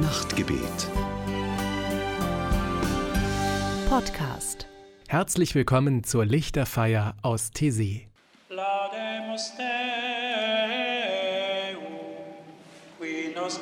Nachtgebet. Podcast. Herzlich willkommen zur Lichterfeier aus TC. Laudemus Deum, qui nos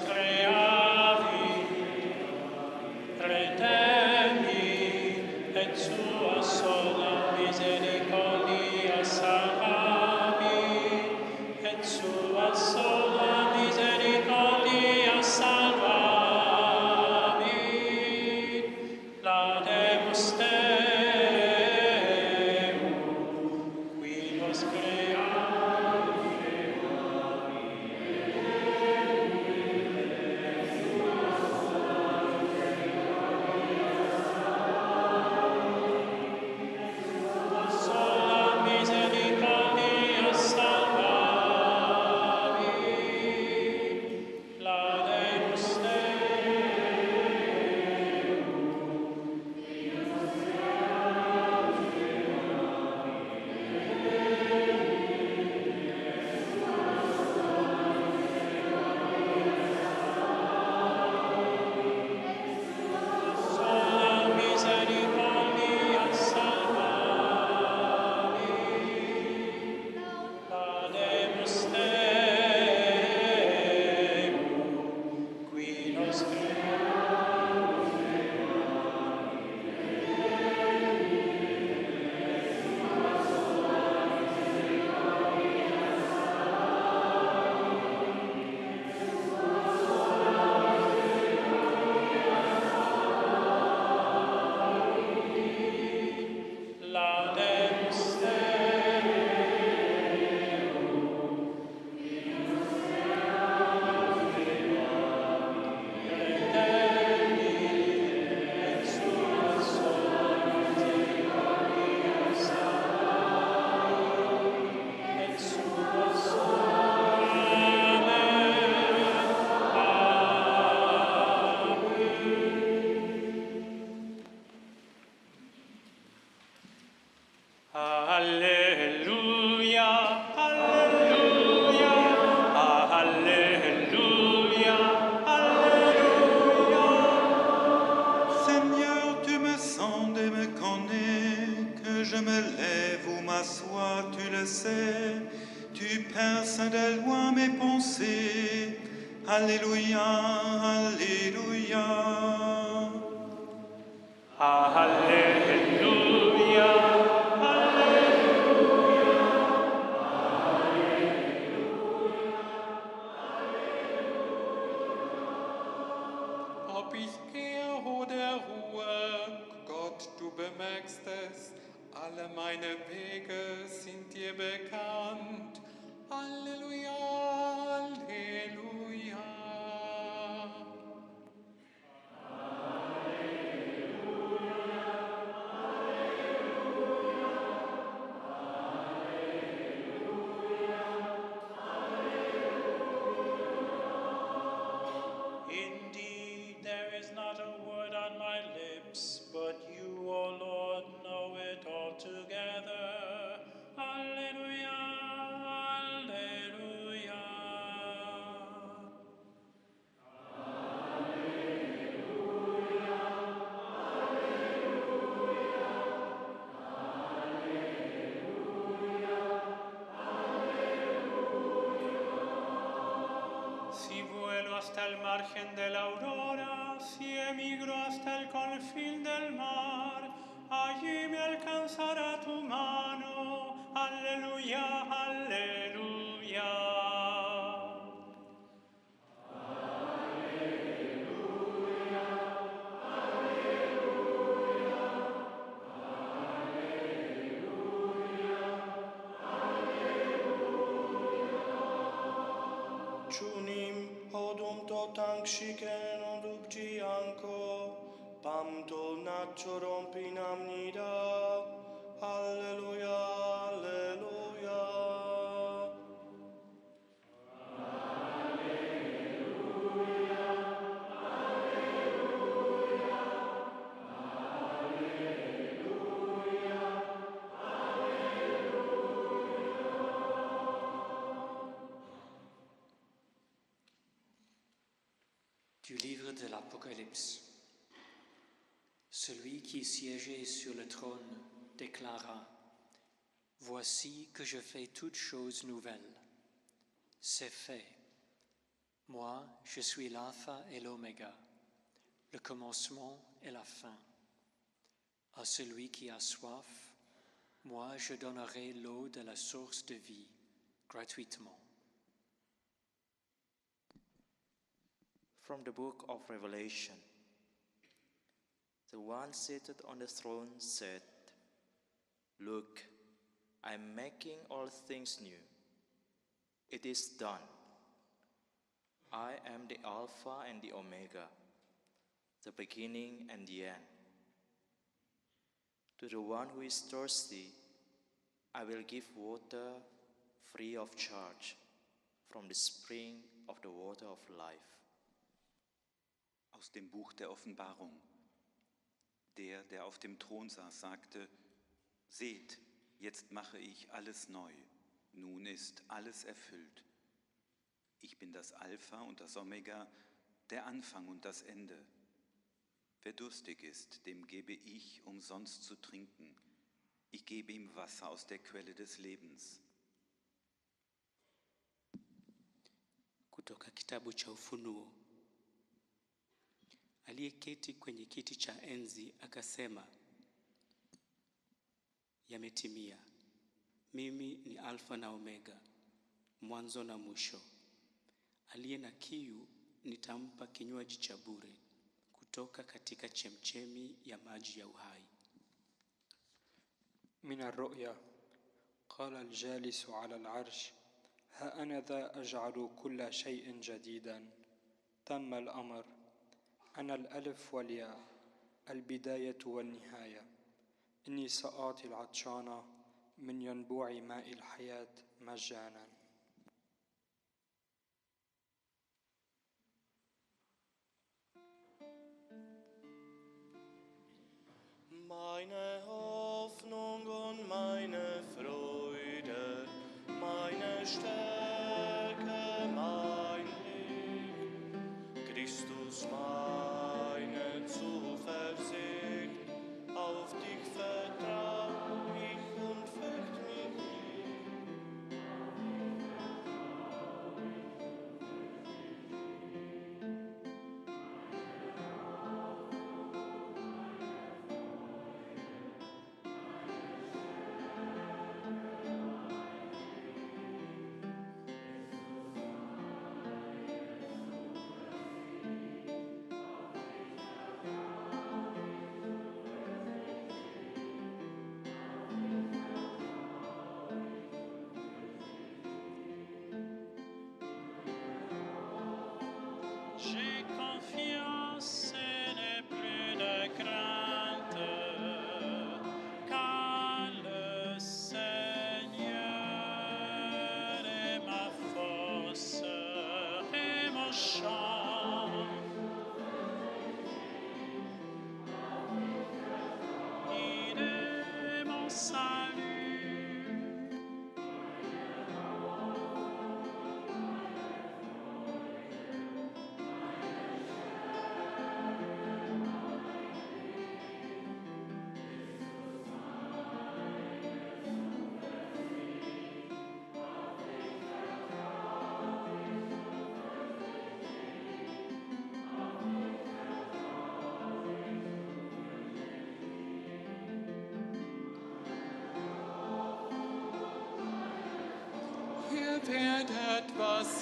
Maciorom Pinamnida. Alleluia, alleluia. Alleluia, alleluia, de l'Apocalypse. Celui qui siégeait sur le trône déclara, Voici que je fais toutes choses nouvelles. C'est fait. Moi, je suis l'alpha et l'oméga, le commencement et la fin. À celui qui a soif, moi je donnerai l'eau de la source de vie gratuitement. From the book of Revelation The one seated on the throne said, Look, I am making all things new. It is done. I am the Alpha and the Omega, the beginning and the end. To the one who is thirsty, I will give water free of charge from the spring of the water of life. Aus dem Buch der Offenbarung. Der, der auf dem Thron saß, sagte, Seht, jetzt mache ich alles neu. Nun ist alles erfüllt. Ich bin das Alpha und das Omega, der Anfang und das Ende. Wer durstig ist, dem gebe ich umsonst zu trinken. Ich gebe ihm Wasser aus der Quelle des Lebens. Kutoka kitabu cha Ufunuo. aliyeketi kwenye kiti cha enzi akasema, yametimia. Mimi ni Alfa na Omega, mwanzo na mwisho. Aliye na kiu nitampa kinywaji cha bure kutoka katika chemchemi ya maji ya uhai. min alruya qala aljalisu ala alarsh ha anadha ajalu kulla shay'in jadidan tamma alamr أنا الألف والياء البداية والنهاية. إني سآتي العطشان من ينبوع ماء الحياة مجانا. Meine Hoffnung und meine Freude, meine Stärke, mein Licht, Christus meine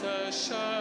a.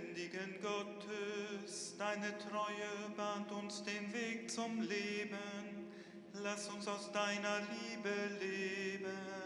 lebendigen Gottes, deine Treue bahnt uns den Weg zum Leben. Lass uns aus deiner Liebe leben.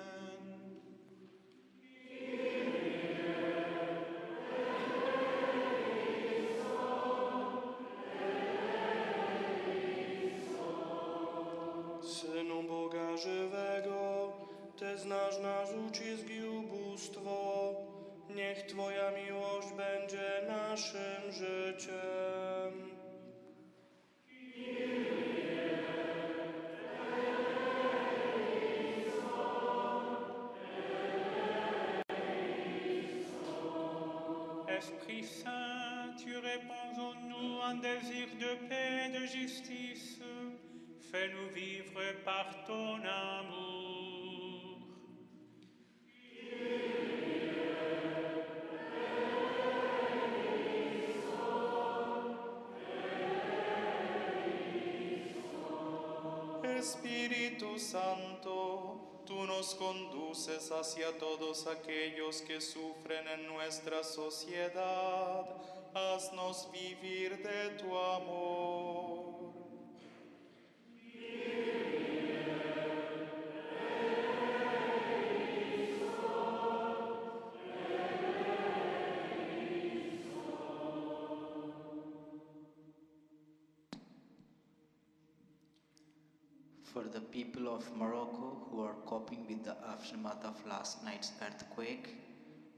Espíritu Santo, tú nos conduces hacia todos aquellos que sufren en nuestra sociedad. Haznos vivir de tu amor. Aftermath of last night's earthquake,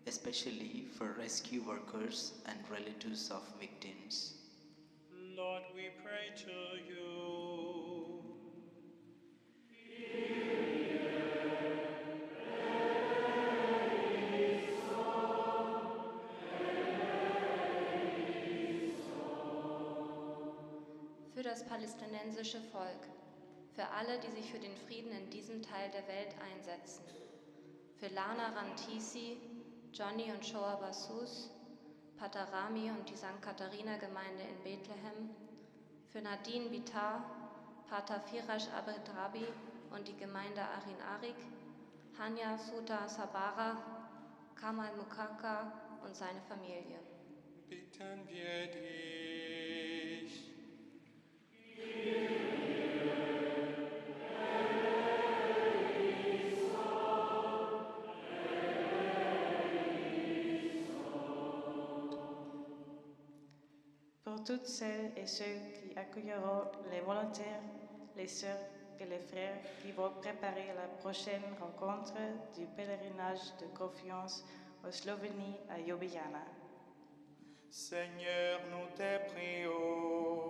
especially for rescue workers and relatives of victims. Lord, we pray to you. Für das palästinensische Volk, für alle, die sich für den Frieden in diesem Teil der Welt einsetzen, für Lana Rantisi, Johnny und Shoa Basus, Patarami und die St. Katharina Gemeinde in Bethlehem, für Nadine Bitar, Pater Firash Abedrabi und die Gemeinde Arin Arik, Hanya Suta Sabara, Kamal Mukaka und seine Familie. Bitten wir dich. Toutes celles et ceux qui accueilleront les volontaires, les sœurs et les frères qui vont préparer la prochaine rencontre du pèlerinage de confiance en Slovénie à Ljubljana. Seigneur, nous te prions.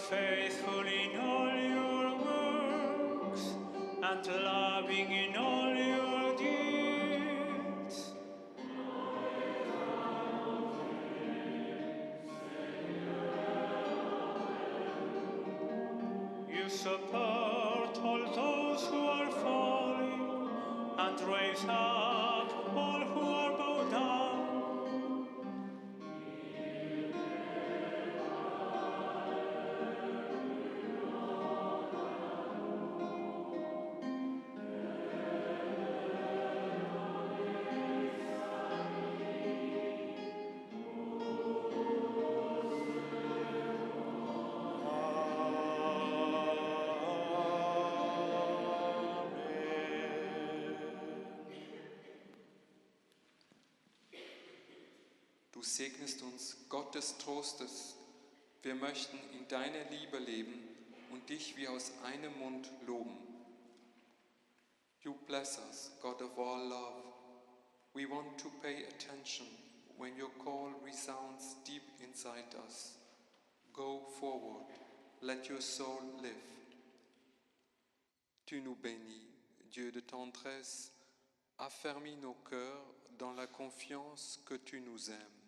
Faithful in all your works, and loving in all segnest uns, Gott des Trostes. Wir möchten in deiner Liebe leben und dich wie aus einem Mund loben. You bless us, God of all love. We want to pay attention when your call resounds deep inside us. Go forward, let your soul live. Tu nous bénis, Dieu de tendresse, affermis nos cœurs dans la confiance que tu nous aimes.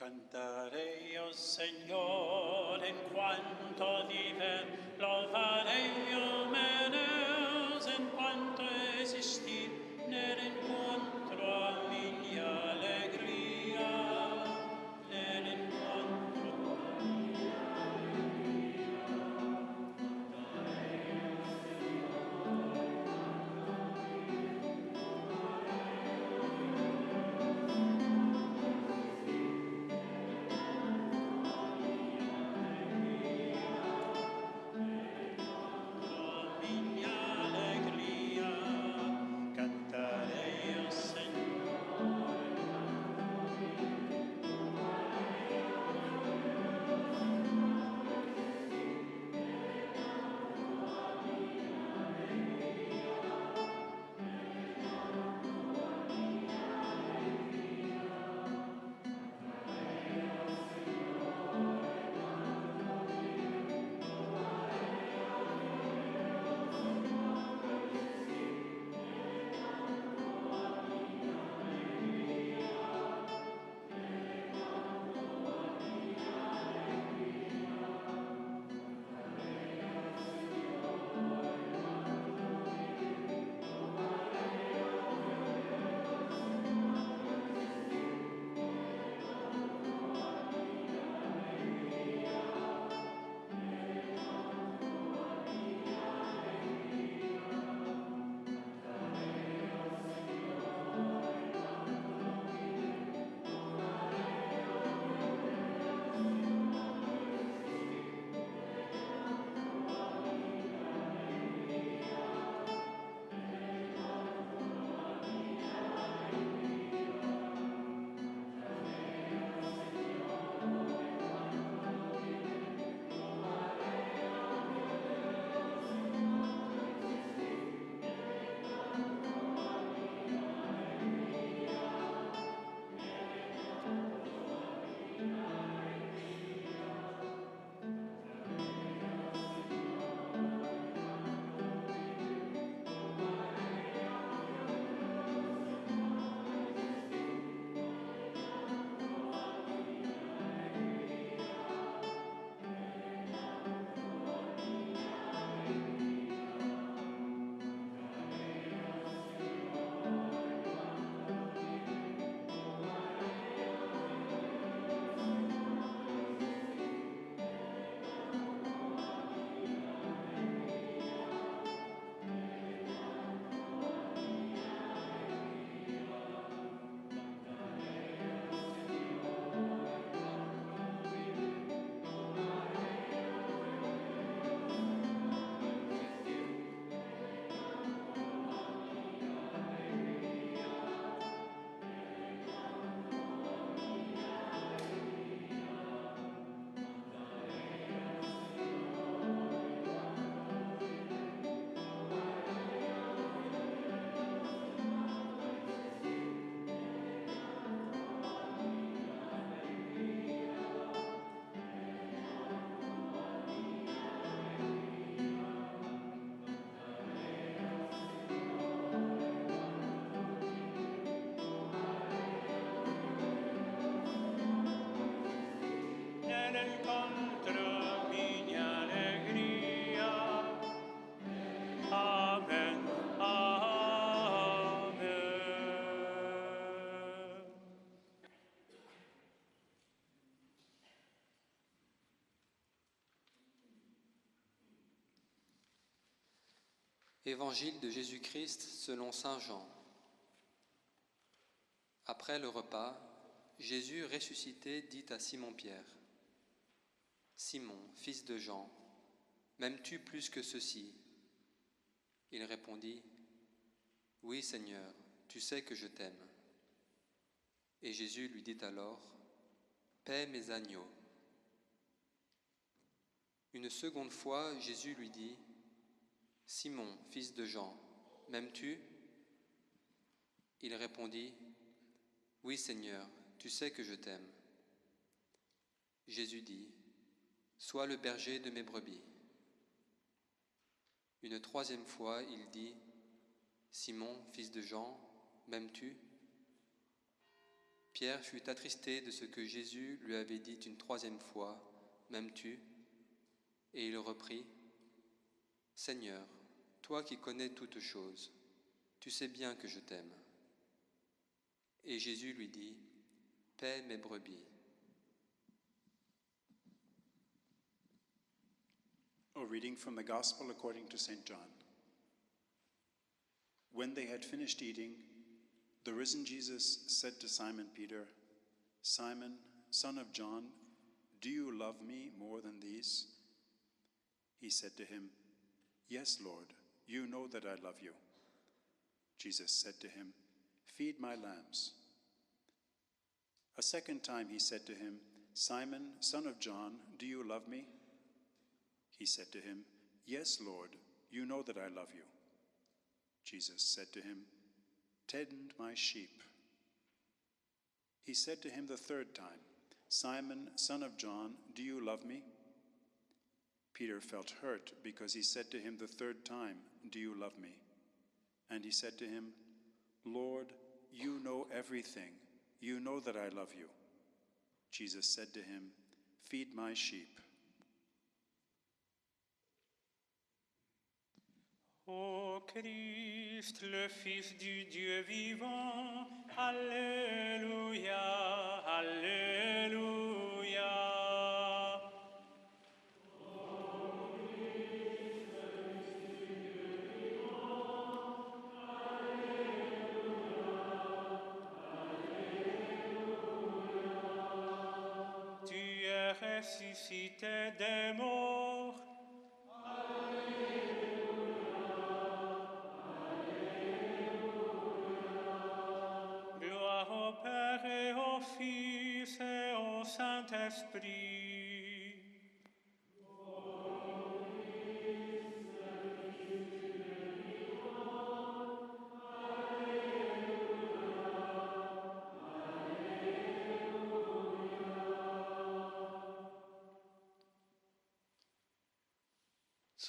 Cantarei, io, oh Signore, in quanto vive, lodare io, Meneus, in quanto esisti, nel mondo. Évangile de Jésus-Christ selon Saint Jean. Après le repas, Jésus ressuscité dit à Simon-Pierre, Simon, fils de Jean, m'aimes-tu plus que ceci? Il répondit, Oui Seigneur, tu sais que je t'aime. Et Jésus lui dit alors, Paix mes agneaux. Une seconde fois, Jésus lui dit, Simon, fils de Jean, m'aimes-tu? Il répondit, Oui Seigneur, tu sais que je t'aime. Jésus dit, Sois le berger de mes brebis. Une troisième fois, il dit, Simon, fils de Jean, m'aimes-tu? Pierre fut attristé de ce que Jésus lui avait dit une troisième fois, M'aimes-tu? Et il reprit, Seigneur, toi qui connais toutes choses, tu sais bien que je t'aime. Et Jésus lui dit, Paix mes brebis. A reading from the Gospel according to St. John. When they had finished eating, the risen Jesus said to Simon Peter, Simon, son of John, do you love me more than these? He said to him, Yes, Lord, you know that I love you. Jesus said to him, Feed my lambs. A second time he said to him, Simon, son of John, do you love me? He said to him, Yes, Lord, you know that I love you. Jesus said to him, Tend my sheep. He said to him the third time, Simon, son of John, do you love me? Peter felt hurt because he said to him the third time, Do you love me? And he said to him, Lord, you know everything. You know that I love you. Jesus said to him, Feed my sheep. Ô Christ, le Fils du Dieu vivant, Alléluia, Alléluia. resuscite demoni,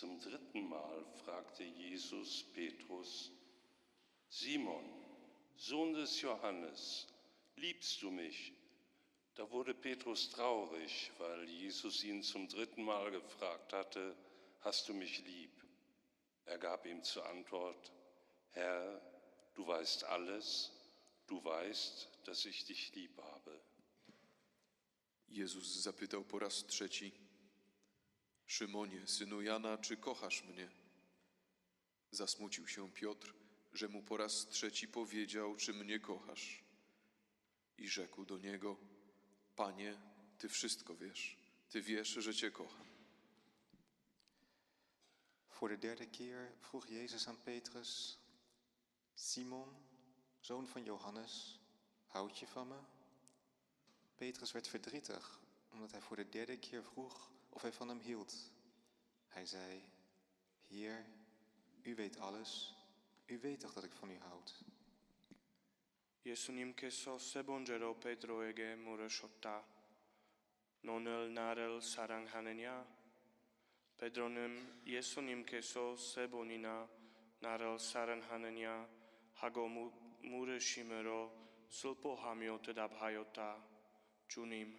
Zum dritten Mal fragte Jesus Petrus, Simon, Sohn des Johannes, liebst du mich? Da wurde Petrus traurig, weil Jesus ihn zum dritten Mal gefragt hatte, hast du mich lieb? Er gab ihm zur Antwort, Herr, du weißt alles, du weißt, dass ich dich lieb habe. Jezus zapytał po raz trzeci: Szymonie, synu Jana, czy kochasz mnie? Zasmucił się Piotr, że mu po raz trzeci powiedział: Czy mnie kochasz? I rzekł do niego: Panie, ty wszystko wiesz, ty wiesz, że cię kocham. Voor de derde keer vroeg Jezus aan Petrus: Simon, zoon van Johannes, houd je van me? Petrus werd verdrietig omdat hij voor de derde keer vroeg of hij van hem hield. Hij zei: Heer, u weet alles, u weet toch dat ik van u houd. 예수님께서 세 번째로 베드로에게 물으셨다. 너를 나를 사랑하느냐? 베드로는 예수님께서 세 번이나 나를 사랑하느냐 하고 무, 물으심으로 슬퍼하며 대답하였다. 주님,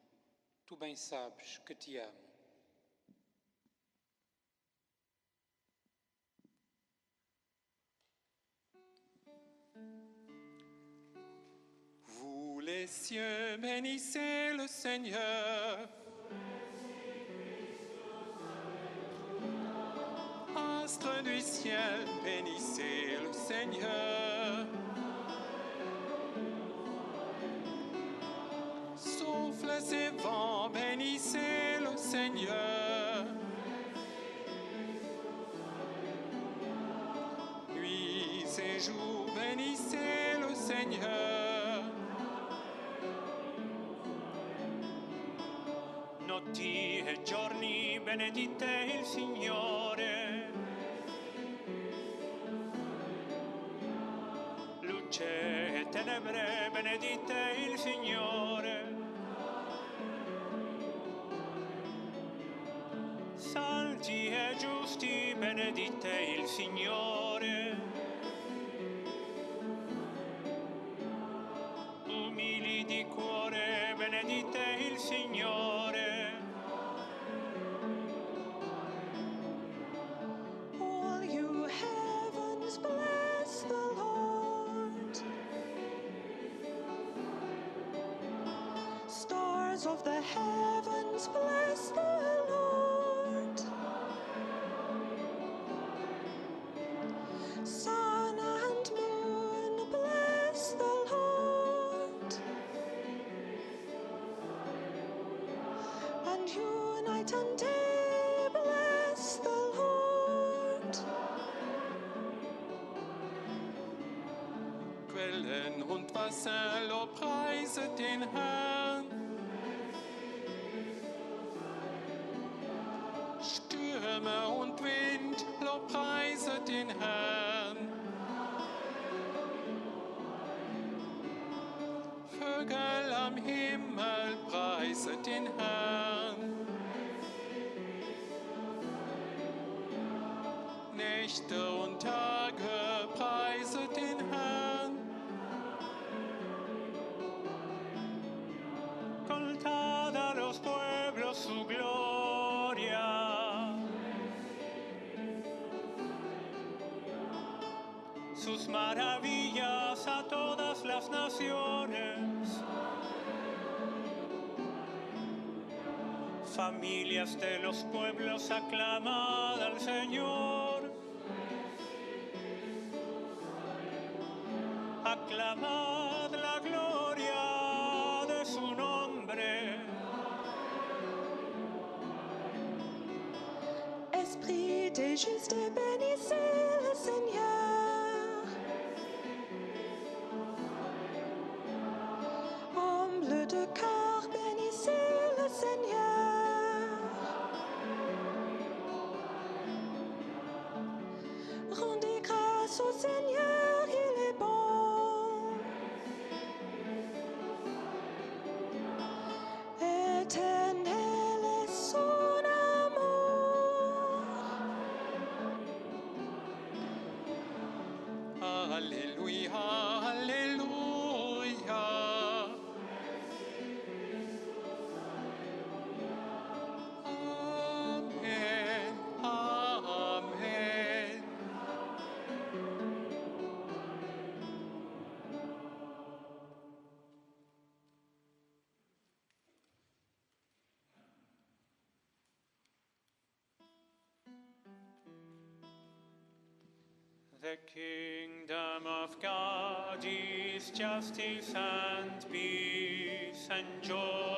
tu bem sabes que te amo. Vous les cieux, bénissez le Seigneur. Astres du ciel, bénissez le Seigneur. Souffles et vents, bénissez le Seigneur. Nuits et bénissez le Seigneur. Notti e giorni benedite il Signore. Luce e tenebre benedite il Signore. Santi e giusti benedite il Signore. Umili di cuore benedite il Signore. All you heavens, bless the Lord. Stars of the Quellen und Wasser, lobpreiset den Herrn. Stürme und Wind, lobpreiset den Herrn. Vögel am Himmel, preiset den Herrn. Nächte und Tage, preiset den Herrn. Contad a los pueblos su gloria. Sus maravillas a todas las naciones. Familias de los pueblos, aclamad al Señor. Aclamad la gloria de su nombre. Esprit des justes, bénissez God justice and peace and joy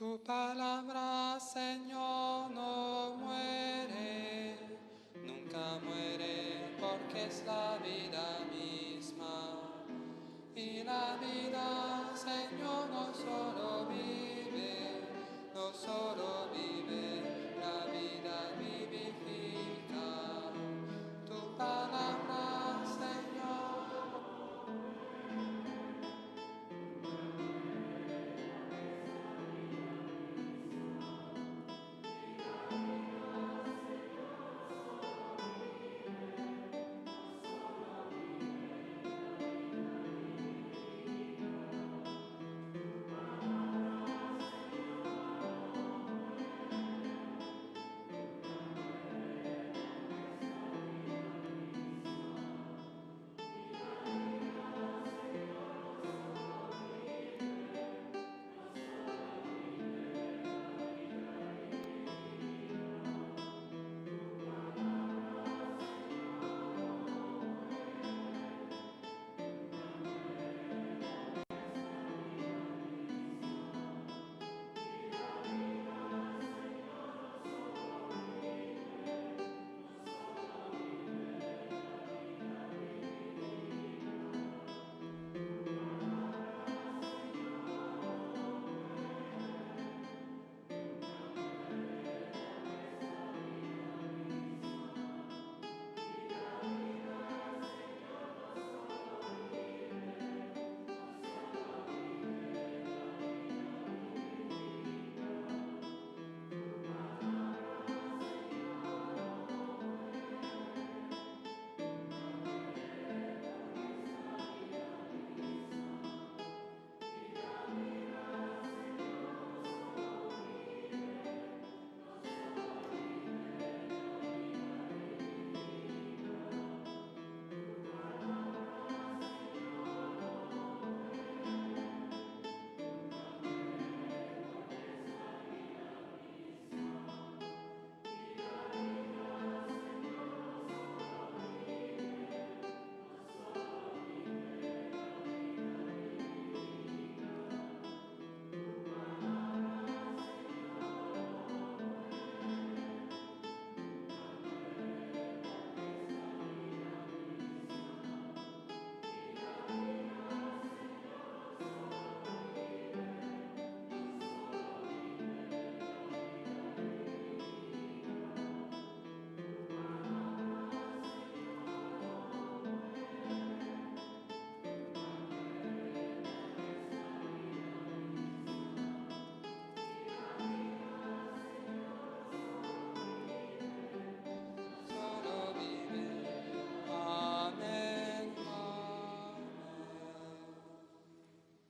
Tu palabra, Señor, no muere, nunca muere, porque es la vida misma. Y la vida, Señor, no solo vive, no solo vive,